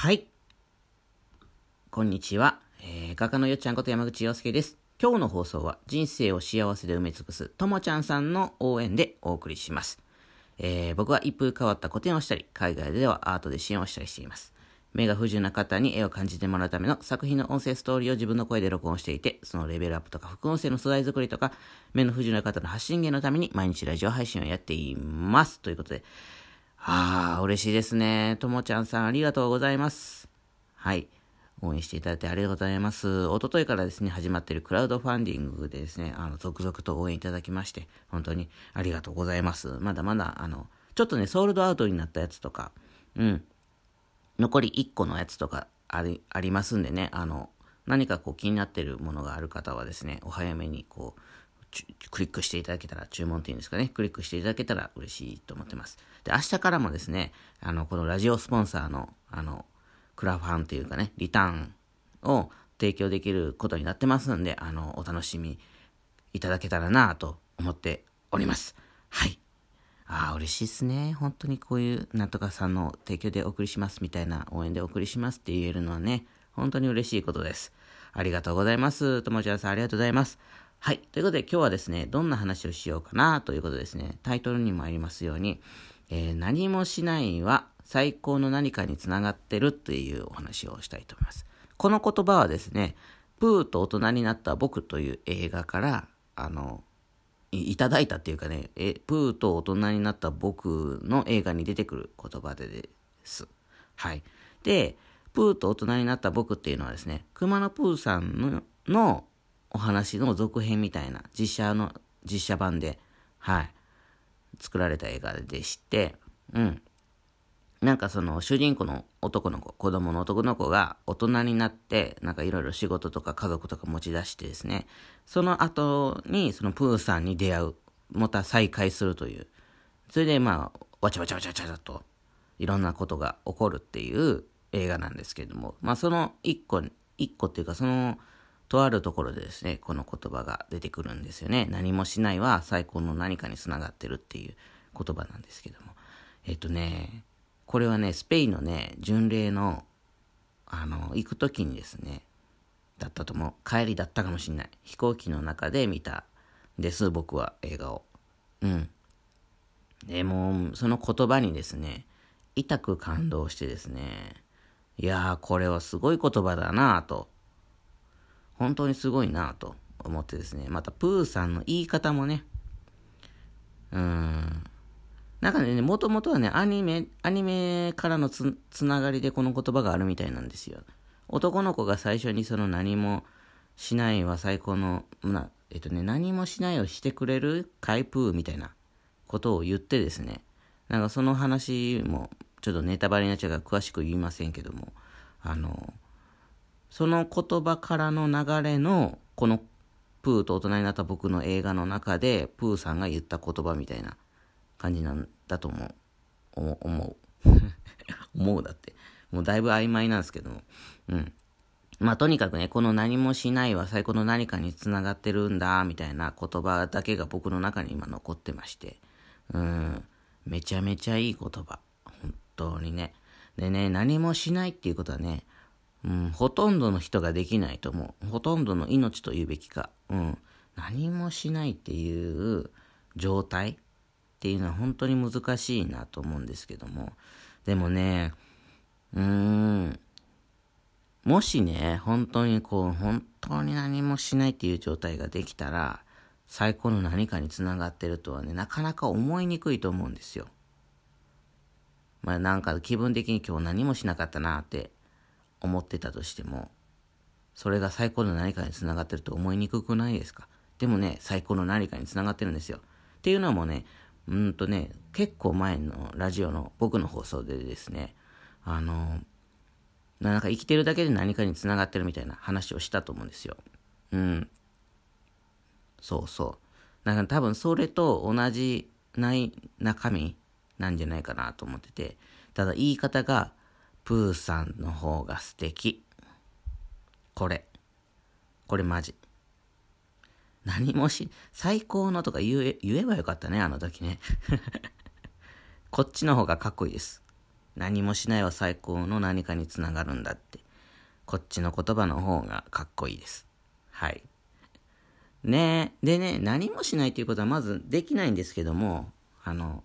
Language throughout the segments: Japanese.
はい。こんにちは。えー、画家のよっちゃんこと山口洋介です。今日の放送は人生を幸せで埋め尽くすともちゃんさんの応援でお送りします。えー、僕は一風変わった個展をしたり、海外ではアートで支援をしたりしています。目が不自由な方に絵を感じてもらうための作品の音声ストーリーを自分の声で録音していて、そのレベルアップとか副音声の素材作りとか、目の不自由な方の発信源のために毎日ラジオ配信をやっています。ということで、ああ、嬉しいですね。ともちゃんさんありがとうございます。はい。応援していただいてありがとうございます。おとといからですね、始まっているクラウドファンディングでですね、あの、続々と応援いただきまして、本当にありがとうございます。まだまだ、あの、ちょっとね、ソールドアウトになったやつとか、うん、残り1個のやつとかあり、ありますんでね、あの、何かこう気になってるものがある方はですね、お早めにこう、クリックしていただけたら、注文っていうんですかね、クリックしていただけたら嬉しいと思ってます。で、明日からもですね、あの、このラジオスポンサーの、あの、クラファンというかね、リターンを提供できることになってますんで、あの、お楽しみいただけたらなと思っております。はい。ああ、嬉しいっすね。本当にこういう、なんとかさんの提供でお送りしますみたいな、応援でお送りしますって言えるのはね、本当に嬉しいことです。ありがとうございます。ともちゃんさんありがとうございます。はい。ということで今日はですね、どんな話をしようかなということですね、タイトルにもありますように、えー、何もしないは最高の何かにつながってるというお話をしたいと思います。この言葉はですね、プーと大人になった僕という映画から、あの、いただいたっていうかね、えプーと大人になった僕の映画に出てくる言葉でです。はい。で、プーと大人になった僕っていうのはですね、熊野プーさんののお話の続編みたいな実写の、実写版で、はい、作られた映画でして、うん。なんかその主人公の男の子、子供の男の子が大人になって、なんかいろいろ仕事とか家族とか持ち出してですね、その後にそのプーさんに出会う、また再会するという、それでまあ、わちゃわちゃわちゃわちゃと、いろんなことが起こるっていう映画なんですけれども、まあその一個、一個っていうかその、とあるところでですね、この言葉が出てくるんですよね。何もしないは最高の何かにつながってるっていう言葉なんですけども。えっとね、これはね、スペインのね、巡礼の、あの、行く時にですね、だったと思う。帰りだったかもしんない。飛行機の中で見たです、僕は映画を。うん。でも、その言葉にですね、痛く感動してですね、いやー、これはすごい言葉だなぁと、本当にすごいなぁと思ってですね、またプーさんの言い方もね、うん、なんかね、もともとはね、アニメ、アニメからのつつながりでこの言葉があるみたいなんですよ。男の子が最初にその何もしないは最高の、な、えっとね、何もしないをしてくれるカイプーみたいなことを言ってですね、なんかその話もちょっとネタバレになっちゃうから詳しく言いませんけども、あの、その言葉からの流れの、このプーと大人になった僕の映画の中で、プーさんが言った言葉みたいな感じなんだと思う。思う。思う だって。もうだいぶ曖昧なんですけども。うん。まあとにかくね、この何もしないは最高の何かにつながってるんだ、みたいな言葉だけが僕の中に今残ってまして。うん。めちゃめちゃいい言葉。本当にね。でね、何もしないっていうことはね、うん、ほとんどの人ができないと思う。ほとんどの命と言うべきか。うん。何もしないっていう状態っていうのは本当に難しいなと思うんですけども。でもね、うーん、もしね、本当にこう、本当に何もしないっていう状態ができたら、最高の何かにつながってるとはね、なかなか思いにくいと思うんですよ。まあなんか気分的に今日何もしなかったなって思ってたとしても、それが最高の何かにつながってると思いにくくないですか？でもね、最高の何かにつながってるんですよ。っていうのもね、うんとね、結構前のラジオの僕の放送でですね、あの、なんか生きてるだけで何かにつながってるみたいな話をしたと思うんですよ。うん。そうそう。だから多分それと同じない中身なんじゃないかなと思ってて、ただ言い方が、プーさんの方が素敵。これ。これマジ。何もし、最高のとか言え、言えばよかったね、あの時ね。こっちの方がかっこいいです。何もしないは最高の何かにつながるんだって。こっちの言葉の方がかっこいいです。はい。ねでね、何もしないということはまずできないんですけども、あの、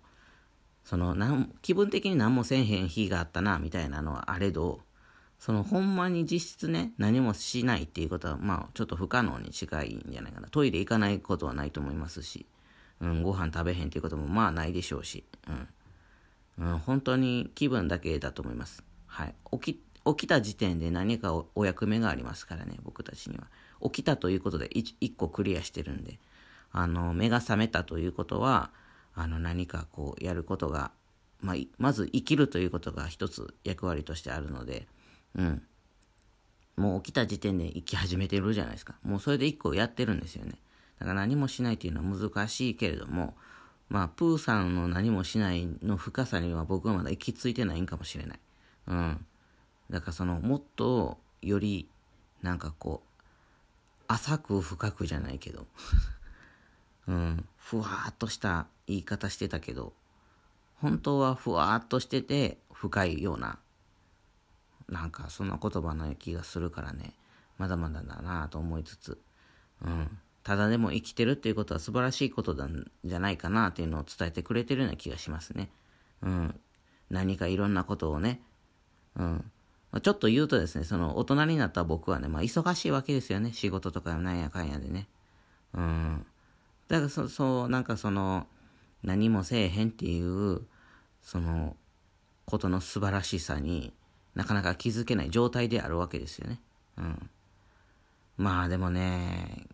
その、なん気分的に何もせんへん日があったな、みたいなのはあれど、その、ほんまに実質ね、何もしないっていうことは、まあ、ちょっと不可能に近いんじゃないかな。トイレ行かないことはないと思いますし、うん、ご飯食べへんっていうこともまあないでしょうし、うん。うん、本当に気分だけだと思います。はい。起き、起きた時点で何かお役目がありますからね、僕たちには。起きたということで 1, 1個クリアしてるんで、あの、目が覚めたということは、あの、何かこう、やることが、まあ、まず生きるということが一つ役割としてあるので、うん。もう起きた時点で生き始めてるじゃないですか。もうそれで1個やってるんですよね。だから何もしないというのは難しいけれども、まあ、プーさんの何もしないの深さには僕はまだ行き着いてないんかもしれない。うん。だからその、もっとより、なんかこう、浅く深くじゃないけど、うん、ふわーっとした言い方してたけど、本当はふわーっとしてて深いような、なんかそんな言葉の気がするからね、まだまだだなと思いつつ、うん、ただでも生きてるっていうことは素晴らしいことなんじゃないかなっていうのを伝えてくれてるような気がしますね。うん、何かいろんなことをね、うん、ちょっと言うとですね、その大人になった僕はね、まあ忙しいわけですよね。仕事とかなんやかんやでね。うん。だからそ、そう、なんかその、何もせえへんっていう、その、ことの素晴らしさになかなか気づけない状態であるわけですよね。うん。まあでもね、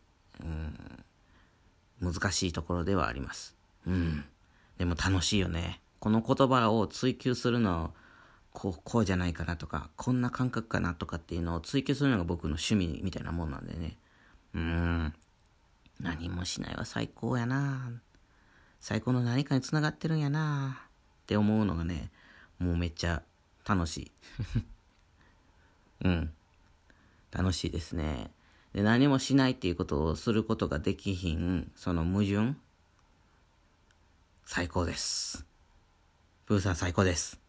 うん、難しいところではあります。うん。でも楽しいよね。この言葉を追求するのこう、こうじゃないかなとか、こんな感覚かなとかっていうのを追求するのが僕の趣味みたいなもんなんでね。うん。何もしないは最高やな最高の何かにつながってるんやなって思うのがね、もうめっちゃ楽しい。うん。楽しいですね。で、何もしないっていうことをすることができひん、その矛盾。最高です。プーさん最高です。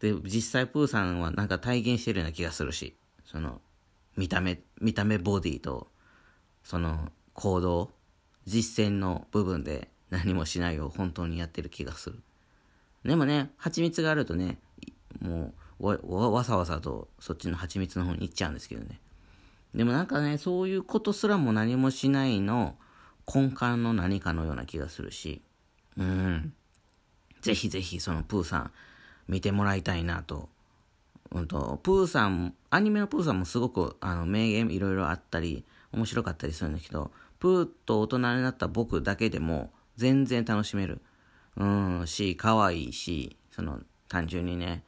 で、実際プーさんはなんか体現してるような気がするし、その、見た目、見た目ボディと、その、行動、実践の部分で何もしないを本当にやってる気がする。でもね、蜂蜜があるとね、もうわ、わ、わさわさとそっちの蜂蜜の方に行っちゃうんですけどね。でもなんかね、そういうことすらも何もしないの根幹の何かのような気がするし、うん。ぜひぜひそのプーさん、見てもらいたいなと。うんと、プーさん、アニメのプーさんもすごく、あの、名言いろいろあったり、面白かったりするんだけど、プーと大人になった僕だけでも、全然楽しめる。うん、し、可愛いし、その、単純にね、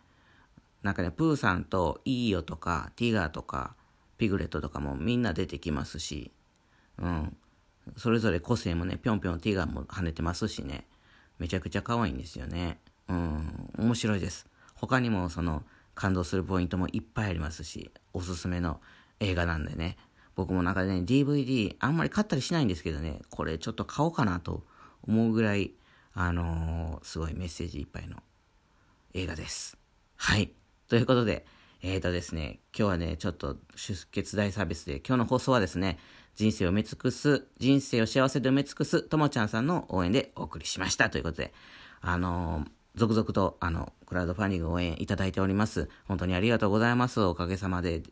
なんかね、プーさんとイーヨとか、ティガーとか、ピグレットとかもみんな出てきますし、うん、それぞれ個性もね、ぴょんぴょんティガーも跳ねてますしね、めちゃくちゃ可愛いんですよね。うん、面白いです。他にもその感動するポイントもいっぱいありますし、おすすめの映画なんでね、僕もなんかね、DVD あんまり買ったりしないんですけどね、これちょっと買おうかなと思うぐらい、あのー、すごいメッセージいっぱいの映画です。はい。ということで、えーとですね、今日はね、ちょっと出血大サービスで、今日の放送はですね、人生を埋め尽くす、人生を幸せで埋め尽くす、ともちゃんさんの応援でお送りしました。ということで、あのー続々と、あの、クラウドファンディング応援いただいております。本当にありがとうございます。おかげさまで、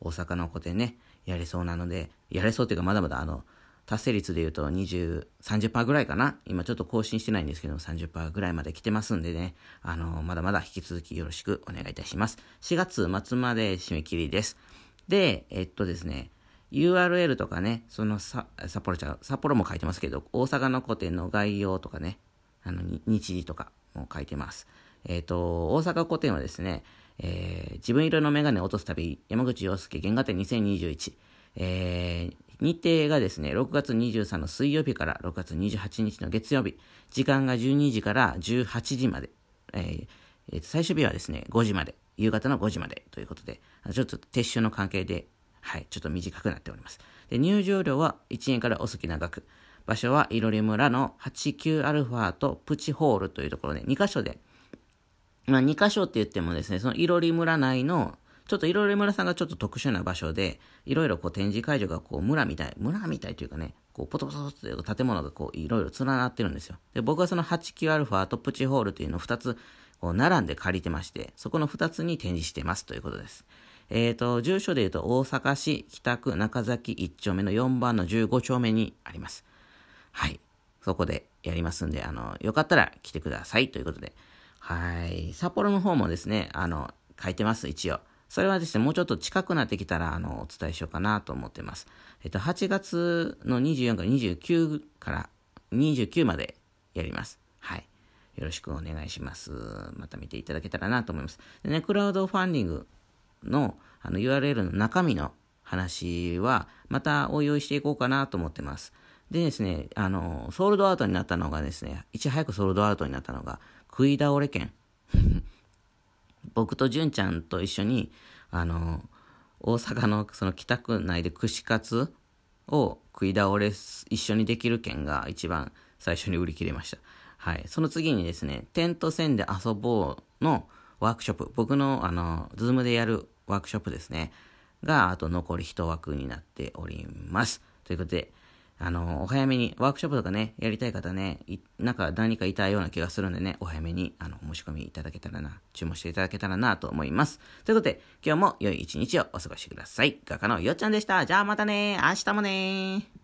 大阪の個展ね、やれそうなので、やれそうっていうかまだまだあの、達成率で言うと20、30%ぐらいかな今ちょっと更新してないんですけど、30%ぐらいまで来てますんでね、あの、まだまだ引き続きよろしくお願いいたします。4月末まで締め切りです。で、えっとですね、URL とかね、そのさ、札幌ちゃん、札幌も書いてますけど、大阪の個展の概要とかね、あの、日時とか、も書いてます。えっ、と、大阪古典はですね、えー、自分色のメガネを落とす旅、山口洋介原画展2021。えー、日程がですね、6月23の水曜日から6月28日の月曜日。時間が12時から18時まで。えー、最終日はですね、5時まで。夕方の5時までということで、ちょっと撤収の関係で、はい、ちょっと短くなっております。で、入場料は1円からお好きな額。場所はいろり村の89アルファとプチホールというところで2カ所でまあ、2箇所って言ってもですね、そのいろり村内の、ちょっといろり村さんがちょっと特殊な場所で、いろいろこう展示会場がこう村みたい、村みたいというかね、こうポトポトって建物がこういろいろ連なってるんですよ。で、僕はその 89α とプチホールというのを2つこう並んで借りてまして、そこの2つに展示してますということです。えっ、ー、と、住所で言うと大阪市北区中崎1丁目の4番の15丁目にあります。はい。そこでやりますんで、あの、よかったら来てくださいということで。はい。札幌の方もですね、あの、書いてます、一応。それはですね、もうちょっと近くなってきたら、あの、お伝えしようかなと思ってます。えっと、8月の24から29から29までやります。はい。よろしくお願いします。また見ていただけたらなと思います。でね、クラウドファンディングのあの URL の中身の話は、またお用していこうかなと思ってます。でですね、あの、ソールドアウトになったのがですね、いち早くソールドアウトになったのが、食い倒れ券。僕と純ちゃんと一緒に、あの、大阪のその北区内で串カツを食い倒れ一緒にできる券が一番最初に売り切れました。はい。その次にですね、テント戦で遊ぼうのワークショップ、僕のあの、ズームでやるワークショップですね、が、あと残り1枠になっております。ということで、あの、お早めに、ワークショップとかね、やりたい方ね、なんか何かいたような気がするんでね、お早めに、あの、申し込みいただけたらな、注文していただけたらなと思います。ということで、今日も良い一日をお過ごしください。画家のよっちゃんでした。じゃあまたね。明日もね